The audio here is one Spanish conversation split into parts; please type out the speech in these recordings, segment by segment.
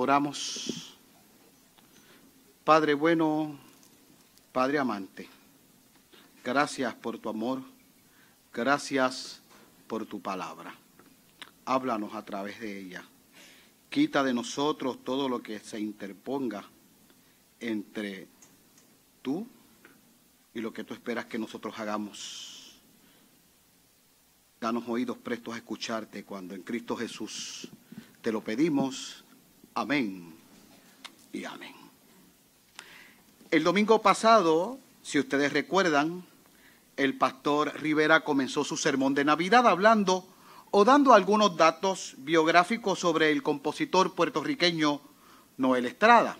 Oramos. Padre bueno, Padre amante, gracias por tu amor, gracias por tu palabra. Háblanos a través de ella. Quita de nosotros todo lo que se interponga entre tú y lo que tú esperas que nosotros hagamos. Danos oídos prestos a escucharte cuando en Cristo Jesús te lo pedimos. Amén y amén. El domingo pasado, si ustedes recuerdan, el pastor Rivera comenzó su sermón de Navidad hablando o dando algunos datos biográficos sobre el compositor puertorriqueño Noel Estrada.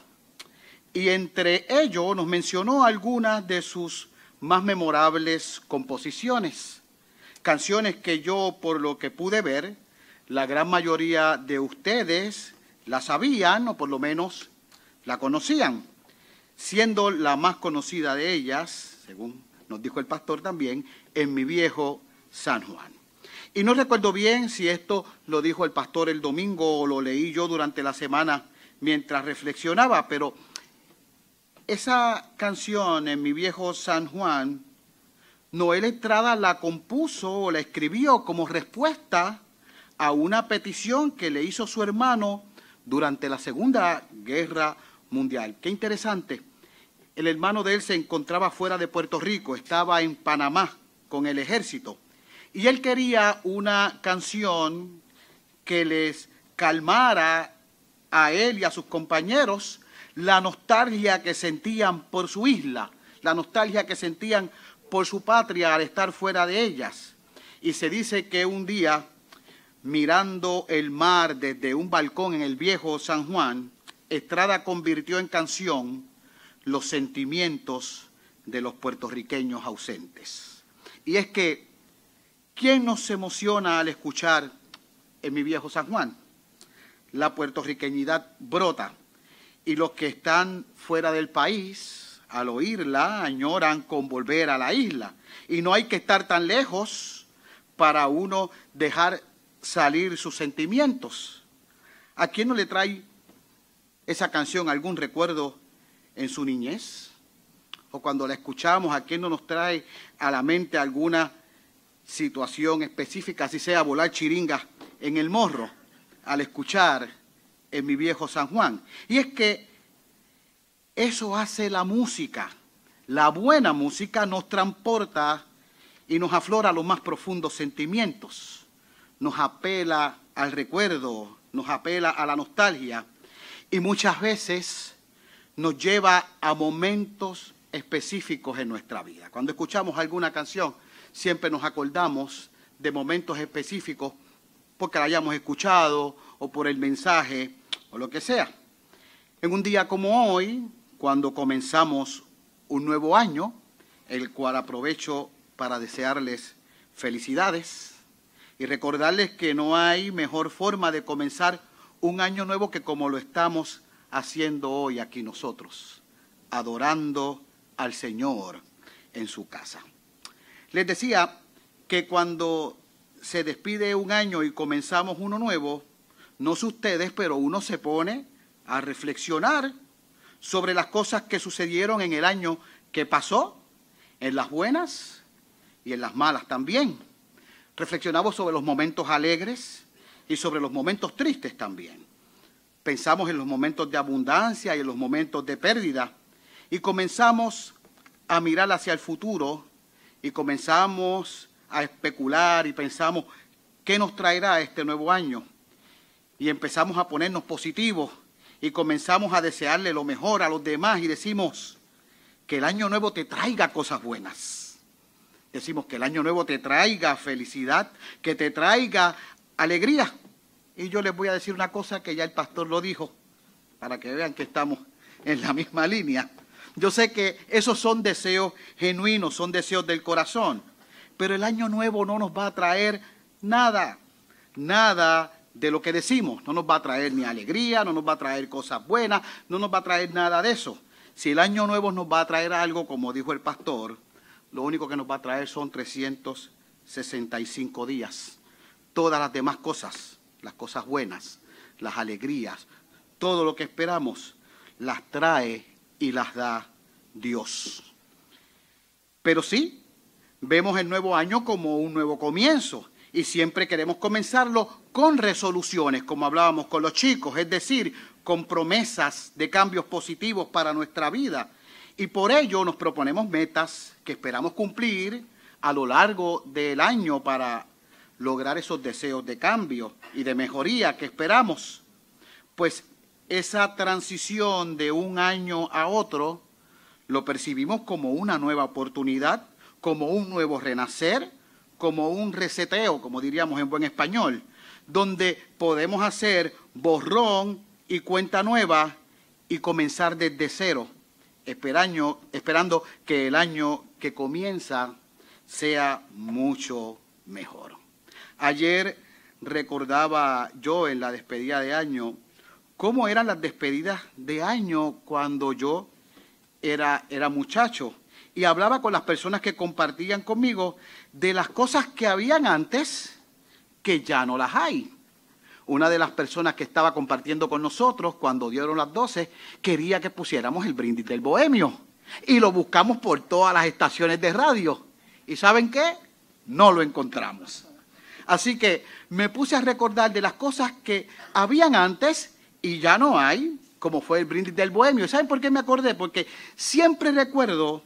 Y entre ellos nos mencionó algunas de sus más memorables composiciones, canciones que yo, por lo que pude ver, la gran mayoría de ustedes la sabían o por lo menos la conocían, siendo la más conocida de ellas, según nos dijo el pastor también, en mi viejo San Juan. Y no recuerdo bien si esto lo dijo el pastor el domingo o lo leí yo durante la semana mientras reflexionaba, pero esa canción en mi viejo San Juan, Noel Estrada la compuso o la escribió como respuesta a una petición que le hizo su hermano durante la Segunda Guerra Mundial. Qué interesante. El hermano de él se encontraba fuera de Puerto Rico, estaba en Panamá con el ejército. Y él quería una canción que les calmara a él y a sus compañeros la nostalgia que sentían por su isla, la nostalgia que sentían por su patria al estar fuera de ellas. Y se dice que un día, mirando el mar desde un balcón en el viejo San Juan, Estrada convirtió en canción los sentimientos de los puertorriqueños ausentes. Y es que ¿Quién nos emociona al escuchar en mi viejo San Juan? La puertorriqueñidad brota y los que están fuera del país, al oírla, añoran con volver a la isla. Y no hay que estar tan lejos para uno dejar salir sus sentimientos. ¿A quién no le trae esa canción algún recuerdo en su niñez? O cuando la escuchamos, ¿a quién no nos trae a la mente alguna situación específica, así sea volar chiringa en el morro, al escuchar en mi viejo San Juan. Y es que eso hace la música. La buena música nos transporta y nos aflora los más profundos sentimientos. Nos apela al recuerdo, nos apela a la nostalgia y muchas veces nos lleva a momentos específicos en nuestra vida. Cuando escuchamos alguna canción, siempre nos acordamos de momentos específicos porque la hayamos escuchado o por el mensaje o lo que sea. En un día como hoy, cuando comenzamos un nuevo año, el cual aprovecho para desearles felicidades y recordarles que no hay mejor forma de comenzar un año nuevo que como lo estamos haciendo hoy aquí nosotros, adorando al Señor en su casa. Les decía que cuando se despide un año y comenzamos uno nuevo, no ustedes, pero uno se pone a reflexionar sobre las cosas que sucedieron en el año que pasó, en las buenas y en las malas también. Reflexionamos sobre los momentos alegres y sobre los momentos tristes también. Pensamos en los momentos de abundancia y en los momentos de pérdida y comenzamos a mirar hacia el futuro y comenzamos a especular y pensamos, ¿qué nos traerá este nuevo año? Y empezamos a ponernos positivos y comenzamos a desearle lo mejor a los demás y decimos, que el año nuevo te traiga cosas buenas. Decimos que el año nuevo te traiga felicidad, que te traiga alegría. Y yo les voy a decir una cosa que ya el pastor lo dijo, para que vean que estamos en la misma línea. Yo sé que esos son deseos genuinos, son deseos del corazón, pero el año nuevo no nos va a traer nada, nada de lo que decimos. No nos va a traer ni alegría, no nos va a traer cosas buenas, no nos va a traer nada de eso. Si el año nuevo nos va a traer algo, como dijo el pastor, lo único que nos va a traer son 365 días. Todas las demás cosas, las cosas buenas, las alegrías, todo lo que esperamos, las trae y las da Dios. Pero sí, vemos el nuevo año como un nuevo comienzo y siempre queremos comenzarlo con resoluciones, como hablábamos con los chicos, es decir, con promesas de cambios positivos para nuestra vida. Y por ello nos proponemos metas que esperamos cumplir a lo largo del año para lograr esos deseos de cambio y de mejoría que esperamos. Pues esa transición de un año a otro lo percibimos como una nueva oportunidad, como un nuevo renacer, como un reseteo, como diríamos en buen español, donde podemos hacer borrón y cuenta nueva y comenzar desde cero, esperando, que el año que comienza sea mucho mejor. Ayer recordaba yo en la despedida de año cómo eran las despedidas de año cuando yo era, era muchacho y hablaba con las personas que compartían conmigo de las cosas que habían antes que ya no las hay. Una de las personas que estaba compartiendo con nosotros cuando dieron las 12 quería que pusiéramos el brindis del bohemio y lo buscamos por todas las estaciones de radio. ¿Y saben qué? No lo encontramos. Así que me puse a recordar de las cosas que habían antes y ya no hay, como fue el brindis del bohemio. ¿Saben por qué me acordé? Porque siempre recuerdo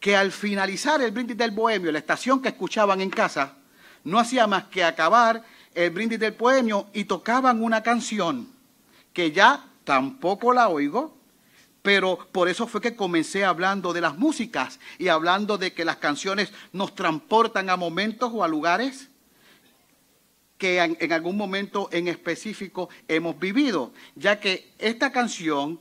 que al finalizar el brindis del bohemio, la estación que escuchaban en casa, no hacía más que acabar el brindis del bohemio y tocaban una canción que ya tampoco la oigo, pero por eso fue que comencé hablando de las músicas y hablando de que las canciones nos transportan a momentos o a lugares que en, en, algún momento en específico hemos vivido, ya que esta canción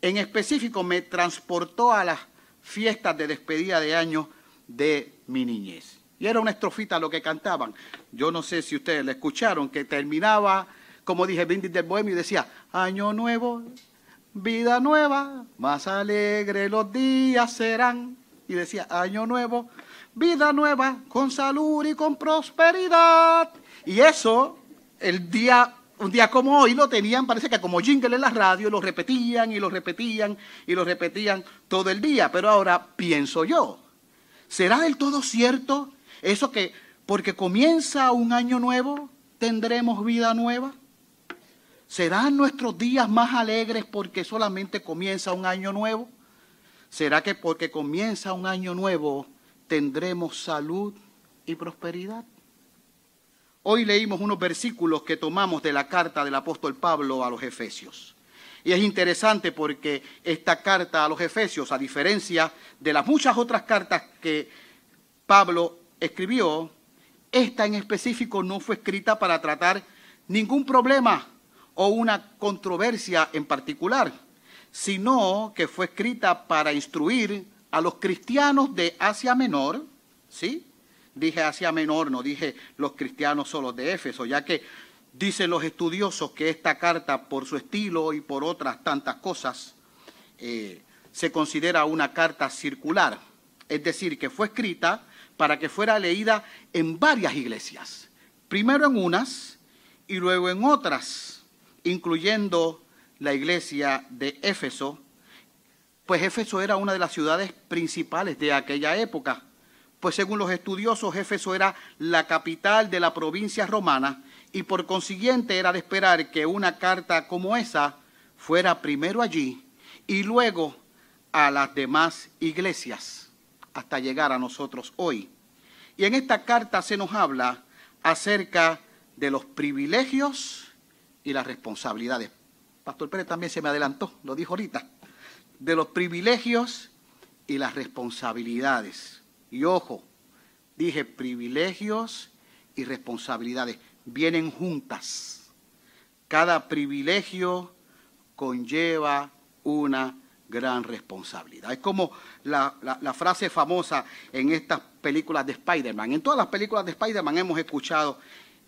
en específico me transportó a las fiestas de despedida de año de mi niñez. Y era una estrofita lo que cantaban. Yo no sé si ustedes la escucharon, que terminaba, como dije, brindis del bohemio y decía, año nuevo, vida nueva, más alegre los días serán. Y decía, año nuevo, vida nueva, con salud y con prosperidad. Y eso, el día un día como hoy lo tenían, parece que como jingle en la radio, lo repetían y lo repetían y lo repetían todo el día. Pero ahora pienso yo, ¿será del todo cierto eso que porque comienza un año nuevo tendremos vida nueva? ¿Serán nuestros días más alegres porque solamente comienza un año nuevo? ¿Será que porque comienza un año nuevo tendremos salud y prosperidad? Hoy leímos unos versículos que tomamos de la carta del apóstol Pablo a los Efesios. Y es interesante porque esta carta a los Efesios, a diferencia de las muchas otras cartas que Pablo escribió, esta en específico no fue escrita para tratar ningún problema o una controversia en particular, sino que fue escrita para instruir a los cristianos de Asia Menor, ¿sí? Dije Asia Menor, no dije los cristianos solos de Éfeso, ya que dicen los estudiosos que esta carta, por su estilo y por otras tantas cosas, eh, se considera una carta circular, es decir, que fue escrita para que fuera leída en varias iglesias, primero en unas y luego en otras, incluyendo la iglesia de Éfeso, pues Éfeso era una de las ciudades principales de aquella época. Pues según los estudiosos Éfeso era la capital de la provincia romana y por consiguiente era de esperar que una carta como esa fuera primero allí y luego a las demás iglesias hasta llegar a nosotros hoy. Y en esta carta se nos habla acerca de los privilegios y las responsabilidades. Pastor Pérez también se me adelantó, lo dijo ahorita, de los privilegios y las responsabilidades. Y ojo, dije privilegios y responsabilidades. Vienen juntas. Cada privilegio conlleva una gran responsabilidad. Es como la, la, frase famosa en estas películas de Spider-Man. En todas las películas de Spider-Man hemos escuchado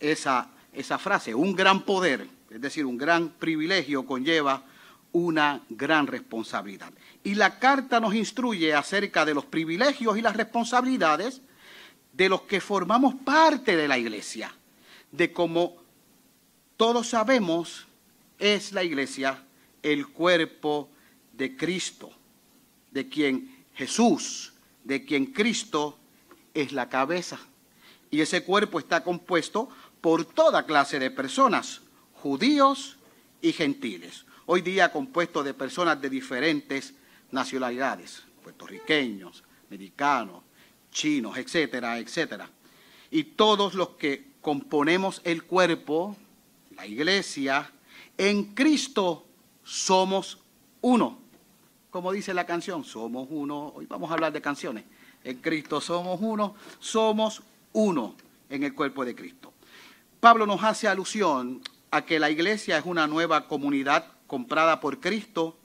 esa, esa frase. Un gran poder, es decir, un gran privilegio conlleva una gran responsabilidad. Y la carta nos instruye acerca de los privilegios y las responsabilidades de los que formamos parte de la iglesia, de cómo todos sabemos es la iglesia el cuerpo de Cristo, de quien Jesús, de quien Cristo es la cabeza. Y ese cuerpo está compuesto por toda clase de personas, judíos y gentiles. Hoy día compuesto de personas de diferentes nacionalidades, puertorriqueños, americanos, chinos, etcétera, etcétera. Y todos los que componemos el cuerpo, la iglesia, en Cristo somos uno. Como dice la canción, somos uno. Hoy vamos a hablar de canciones. En Cristo somos uno, somos uno en el cuerpo de Cristo. Pablo nos hace alusión a que la iglesia es una nueva comunidad comprada por Cristo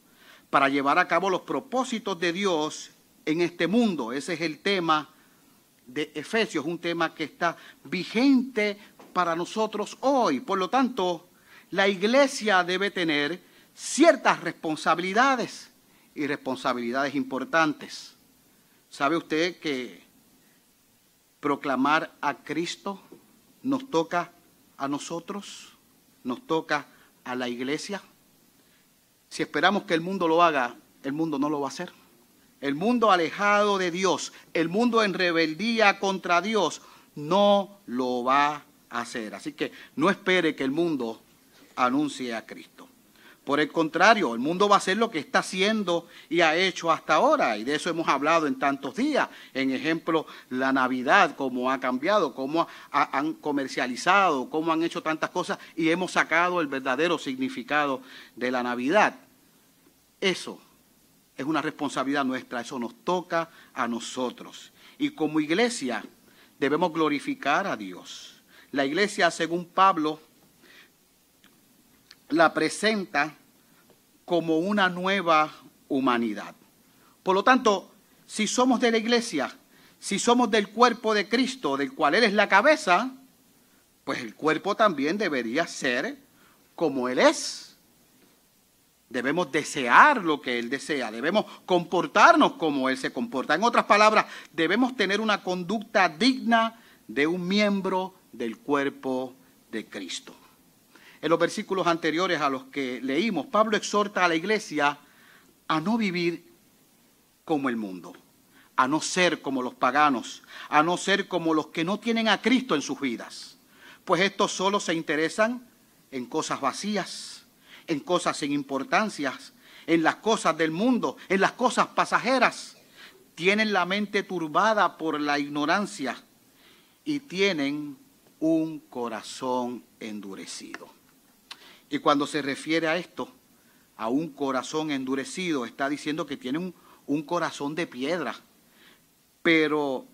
para llevar a cabo los propósitos de Dios en este mundo. Ese es el tema de Efesios, un tema que está vigente para nosotros hoy. Por lo tanto, la iglesia debe tener ciertas responsabilidades y responsabilidades importantes. ¿Sabe usted que proclamar a Cristo nos toca a nosotros? ¿Nos toca a la iglesia? Si esperamos que el mundo lo haga, el mundo no lo va a hacer. El mundo alejado de Dios, el mundo en rebeldía contra Dios, no lo va a hacer. Así que no espere que el mundo anuncie a Cristo. Por el contrario, el mundo va a hacer lo que está haciendo y ha hecho hasta ahora, y de eso hemos hablado en tantos días. En ejemplo, la Navidad, cómo ha cambiado, cómo han comercializado, cómo han hecho tantas cosas, y hemos sacado el verdadero significado de la Navidad. Eso es una responsabilidad nuestra, eso nos toca a nosotros. Y como iglesia debemos glorificar a Dios. La iglesia, según Pablo, la presenta como una nueva humanidad. Por lo tanto, si somos de la iglesia, si somos del cuerpo de Cristo, del cual Él es la cabeza, pues el cuerpo también debería ser como Él es. Debemos desear lo que Él desea, debemos comportarnos como Él se comporta. En otras palabras, debemos tener una conducta digna de un miembro del cuerpo de Cristo. En los versículos anteriores a los que leímos, Pablo exhorta a la iglesia a no vivir como el mundo, a no ser como los paganos, a no ser como los que no tienen a Cristo en sus vidas, pues estos solo se interesan en cosas vacías, en cosas sin importancia, en las cosas del mundo, en las cosas pasajeras. Tienen la mente turbada por la ignorancia y tienen un corazón endurecido. Y cuando se refiere a esto, a un corazón endurecido, está diciendo que tiene un, corazón de piedra. Pero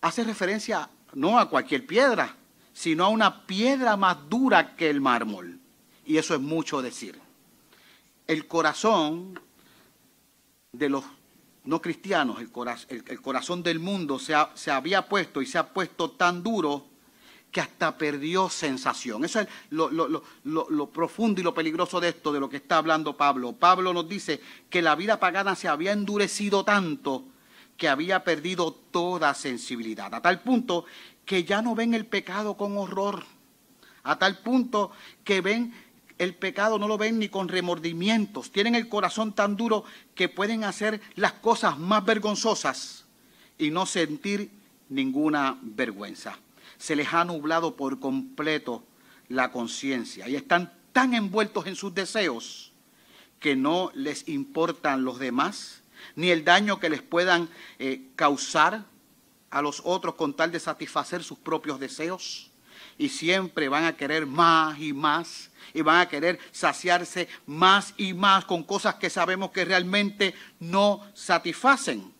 hace referencia no a cualquier piedra, sino a una piedra más dura que el mármol. Y eso es mucho decir. El corazón de los no cristianos, el, corazón, del mundo se, se había puesto y se ha puesto tan duro que hasta perdió sensación. Eso es lo, profundo y lo peligroso de esto, de lo que está hablando Pablo. Pablo nos dice que la vida pagana se había endurecido tanto que había perdido toda sensibilidad, a tal punto que ya no ven el pecado con horror, a tal punto que ven el pecado, no lo ven ni con remordimientos, tienen el corazón tan duro que pueden hacer las cosas más vergonzosas y no sentir ninguna vergüenza se les ha nublado por completo la conciencia y están tan envueltos en sus deseos que no les importan los demás, ni el daño que les puedan eh, causar a los otros con tal de satisfacer sus propios deseos. Y siempre van a querer más y más, y van a querer saciarse más y más con cosas que sabemos que realmente no satisfacen.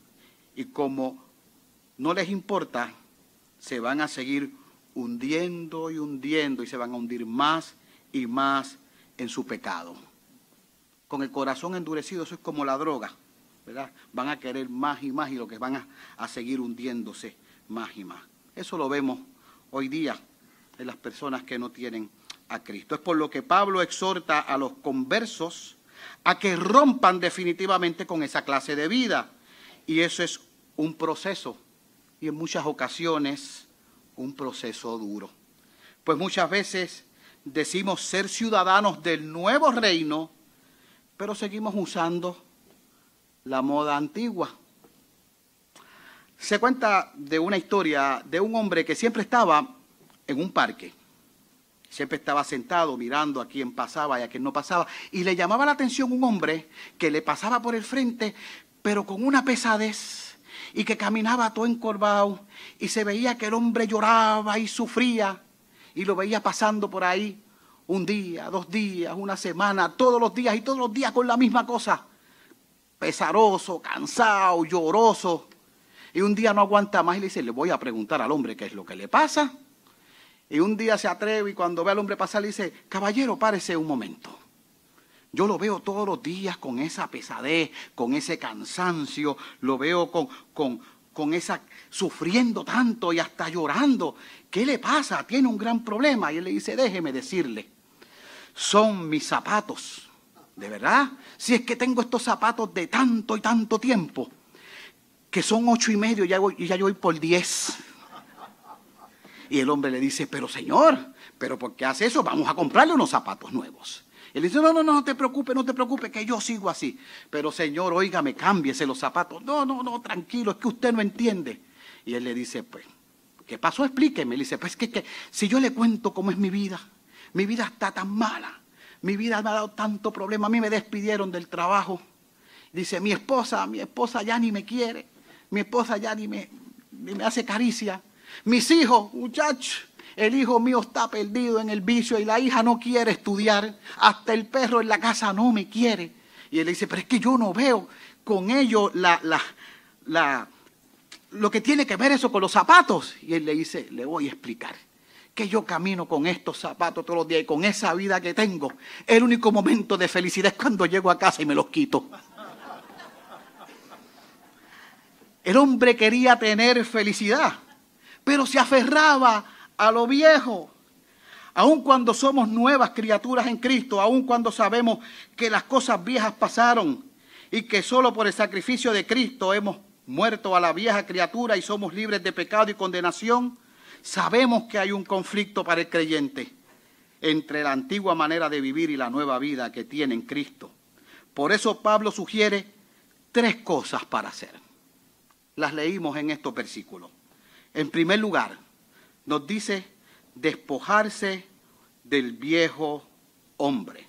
Y como no les importa, se van a seguir hundiendo y hundiendo y se van a hundir más y más en su pecado. Con el corazón endurecido, eso es como la droga, ¿verdad? Van a querer más y más y lo que van a, a seguir hundiéndose más y más. Eso lo vemos hoy día en las personas que no tienen a Cristo. Es por lo que Pablo exhorta a los conversos a que rompan definitivamente con esa clase de vida. Y eso es un proceso y en muchas ocasiones un proceso duro. Pues muchas veces decimos ser ciudadanos del nuevo reino pero seguimos usando la moda antigua. Se cuenta de una historia de un hombre que siempre estaba en un parque. Siempre estaba sentado mirando a quien pasaba y a quien no pasaba. Y le llamaba la atención un hombre que le pasaba por el frente, pero con una pesadez y que caminaba todo encorvado y se veía que el hombre lloraba y sufría y lo veía pasando por ahí un día, dos días, una semana, todos los días y todos los días con la misma cosa. Pesaroso, cansado, lloroso. Y un día no aguanta más y le dice, le voy a preguntar al hombre qué es lo que le pasa. Y un día se atreve y cuando ve al hombre pasar le dice, caballero, párese un momento. Yo lo veo todos los días con esa pesadez, con ese cansancio, lo veo con, con, con esa, sufriendo tanto y hasta llorando. ¿Qué le pasa? Tiene un gran problema. Y él le dice, déjeme decirle, son mis zapatos. ¿De verdad? Si es que tengo estos zapatos de tanto y tanto tiempo, que son ocho y medio, ya, voy, ya yo voy por diez. Y el hombre le dice, pero señor, pero ¿por qué hace eso? Vamos a comprarle unos zapatos nuevos. Él dice, no, no, no, no te preocupes, no te preocupes, que yo sigo así. Pero señor, óigame, cámbiese los zapatos. No, no, no, tranquilo, es que usted no entiende. Y él le dice, pues, ¿qué pasó? Explíqueme. Le dice, pues que, que si yo le cuento cómo es mi vida, mi vida está tan mala, mi vida me ha dado tanto problema, a mí me despidieron del trabajo. Dice, mi esposa, mi esposa ya ni me quiere, mi esposa ya ni me, ni me hace caricia. Mis hijos, muchachos, el hijo mío está perdido en el vicio y la hija no quiere estudiar. Hasta el perro en la casa no me quiere. Y él dice, pero es que yo no veo con ello la, la, la, lo que tiene que ver eso con los zapatos. Y él le dice, le voy a explicar que yo camino con estos zapatos todos los días y con esa vida que tengo. El único momento de felicidad es cuando llego a casa y me los quito. El hombre quería tener felicidad, pero se aferraba a lo viejo. Aun cuando somos nuevas criaturas en Cristo, aun cuando sabemos que las cosas viejas pasaron y que solo por el sacrificio de Cristo hemos muerto a la vieja criatura y somos libres de pecado y condenación, sabemos que hay un conflicto para el creyente entre la antigua manera de vivir y la nueva vida que tiene en Cristo. Por eso Pablo sugiere tres cosas para hacer. Las leímos en estos versículos. En primer lugar, nos dice despojarse del viejo hombre.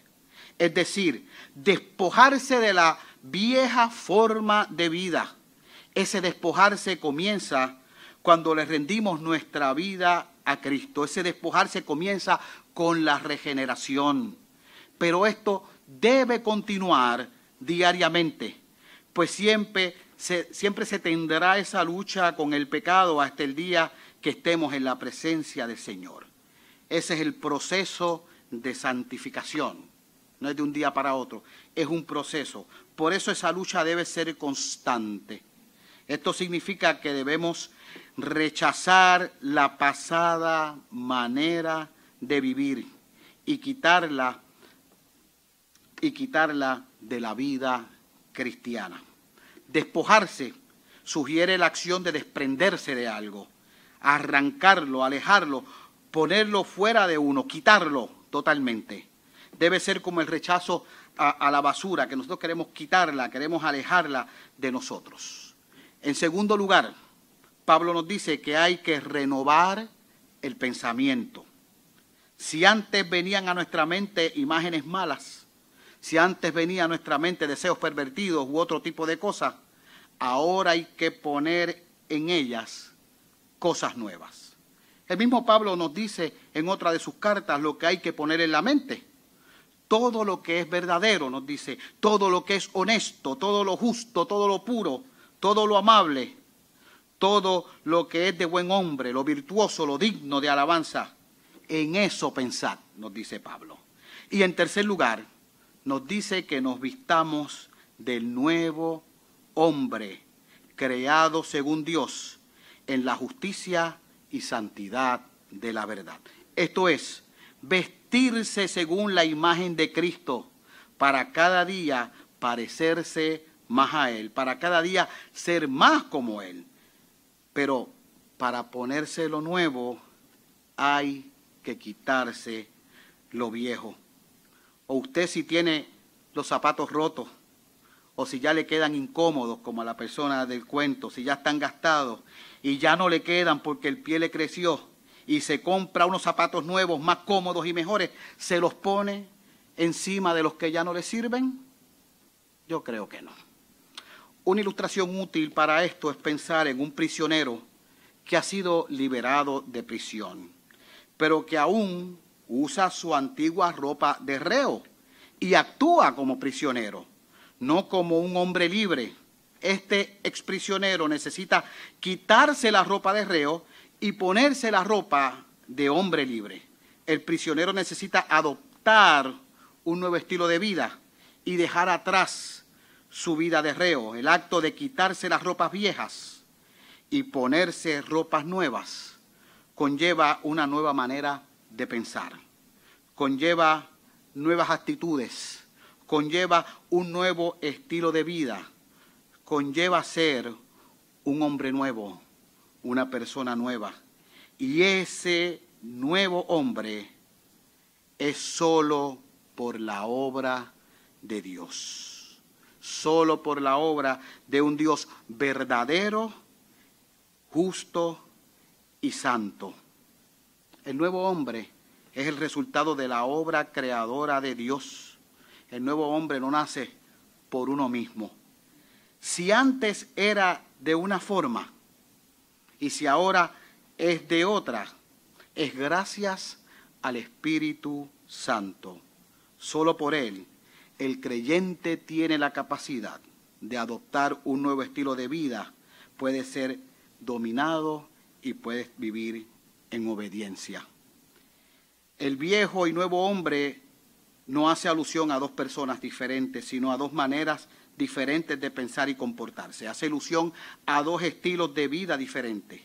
Es decir, despojarse de la vieja forma de vida. Ese despojarse comienza cuando le rendimos nuestra vida a Cristo. Ese despojarse comienza con la regeneración. Pero esto debe continuar diariamente, pues siempre se, siempre se tendrá esa lucha con el pecado hasta el día que estemos en la presencia del Señor. Ese es el proceso de santificación. No es de un día para otro, es un proceso. Por eso esa lucha debe ser constante. Esto significa que debemos rechazar la pasada manera de vivir y quitarla y quitarla de la vida cristiana. Despojarse sugiere la acción de desprenderse de algo, arrancarlo, alejarlo, ponerlo fuera de uno, quitarlo totalmente. Debe ser como el rechazo a, la basura, que nosotros queremos quitarla, queremos alejarla de nosotros. En segundo lugar, Pablo nos dice que hay que renovar el pensamiento. Si antes venían a nuestra mente imágenes malas, si antes venía a nuestra mente deseos pervertidos u otro tipo de cosas, ahora hay que poner en ellas cosas nuevas. El mismo Pablo nos dice en otra de sus cartas lo que hay que poner en la mente. Todo lo que es verdadero, nos dice, todo lo que es honesto, todo lo justo, todo lo puro, todo lo amable, todo lo que es de buen hombre, lo virtuoso, lo digno de alabanza, en eso pensad, nos dice Pablo. Y en tercer lugar, nos dice que nos vistamos del nuevo hombre, creado según Dios, en la justicia y santidad de la verdad. Esto es, vestirse según la imagen de Cristo para cada día parecerse más a Él, para cada día ser más como Él. Pero para ponerse lo nuevo hay que quitarse lo viejo. O usted si tiene los zapatos rotos, o si ya le quedan incómodos, como a la persona del cuento, si ya están gastados y ya no le quedan porque el pie le creció y se compra unos zapatos nuevos, más cómodos y mejores, se los pone encima de los que ya no le sirven? Yo creo que no. Una ilustración útil para esto es pensar en un prisionero que ha sido liberado de prisión, pero que aún usa su antigua ropa de reo y actúa como prisionero no como un hombre libre. Este exprisionero necesita quitarse la ropa de reo y ponerse la ropa de hombre libre. El prisionero necesita adoptar un nuevo estilo de vida y dejar atrás su vida de reo, el acto de quitarse las ropas viejas y ponerse ropas nuevas conlleva una nueva manera de pensar, conlleva nuevas actitudes, conlleva un nuevo estilo de vida, conlleva ser un hombre nuevo, una persona nueva. Y ese nuevo hombre es solo por la obra de Dios, solo por la obra de un Dios verdadero, justo y santo. El nuevo hombre es el resultado de la obra creadora de Dios el nuevo hombre no nace por uno mismo. Si antes era de una forma y si ahora es de otra, es gracias al Espíritu Santo. Solo por Él el creyente tiene la capacidad de adoptar un nuevo estilo de vida, puede ser dominado y puede vivir en obediencia. El viejo y nuevo hombre no hace alusión a dos personas diferentes, sino a dos maneras diferentes de pensar y comportarse. Hace alusión a dos estilos de vida diferentes.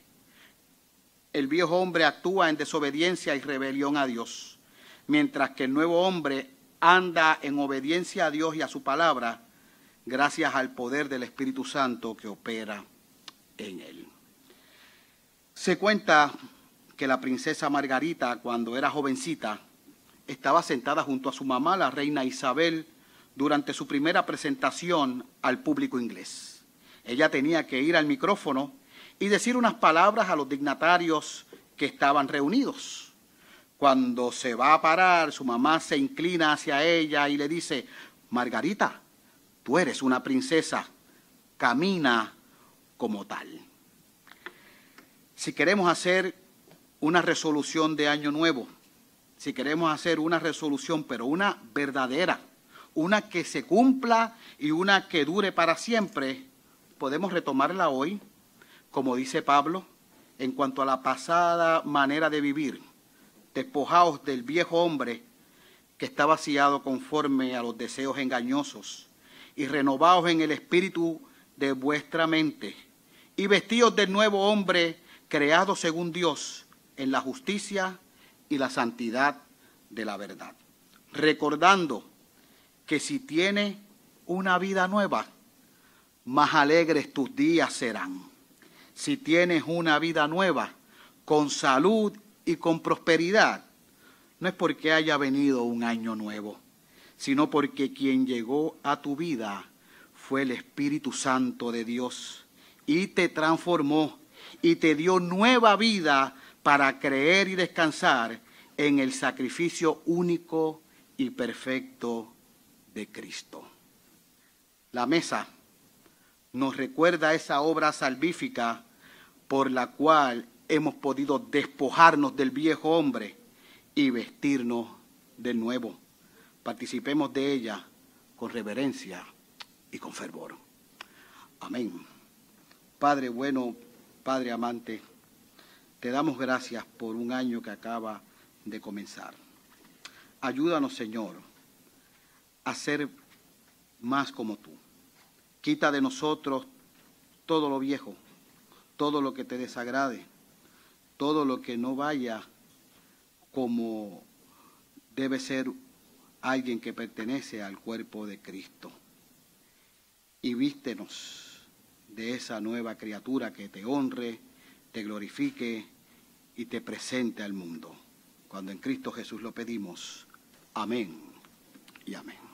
El viejo hombre actúa en desobediencia y rebelión a Dios, mientras que el nuevo hombre anda en obediencia a Dios y a su palabra, gracias al poder del Espíritu Santo que opera en él. Se cuenta que la princesa Margarita, cuando era jovencita, estaba sentada junto a su mamá, la reina Isabel, durante su primera presentación al público inglés. Ella tenía que ir al micrófono y decir unas palabras a los dignatarios que estaban reunidos. Cuando se va a parar, su mamá se inclina hacia ella y le dice, Margarita, tú eres una princesa, camina como tal. Si queremos hacer una resolución de año nuevo, si queremos hacer una resolución, pero una verdadera, una que se cumpla y una que dure para siempre, podemos retomarla hoy, como dice Pablo, en cuanto a la pasada manera de vivir, despojaos del viejo hombre que está vaciado conforme a los deseos engañosos, y renovaos en el espíritu de vuestra mente, y vestidos del nuevo hombre creado según Dios en la justicia y la santidad de la verdad. Recordando que si tienes una vida nueva, más alegres tus días serán. Si tienes una vida nueva, con salud y con prosperidad, no es porque haya venido un año nuevo, sino porque quien llegó a tu vida fue el Espíritu Santo de Dios y te transformó y te dio nueva vida para creer y descansar en el sacrificio único y perfecto de Cristo. La mesa nos recuerda esa obra salvífica por la cual hemos podido despojarnos del viejo hombre y vestirnos de nuevo. Participemos de ella con reverencia y con fervor. Amén. Padre bueno, Padre amante, te damos gracias por un año que acaba de comenzar. Ayúdanos, Señor, a ser más como tú. Quita de nosotros todo lo viejo, todo lo que te desagrade, todo lo que no vaya como debe ser alguien que pertenece al cuerpo de Cristo. Y vístenos de esa nueva criatura que te honre, te glorifique y te presente al mundo. Cuando en Cristo Jesús lo pedimos. Amén y amén.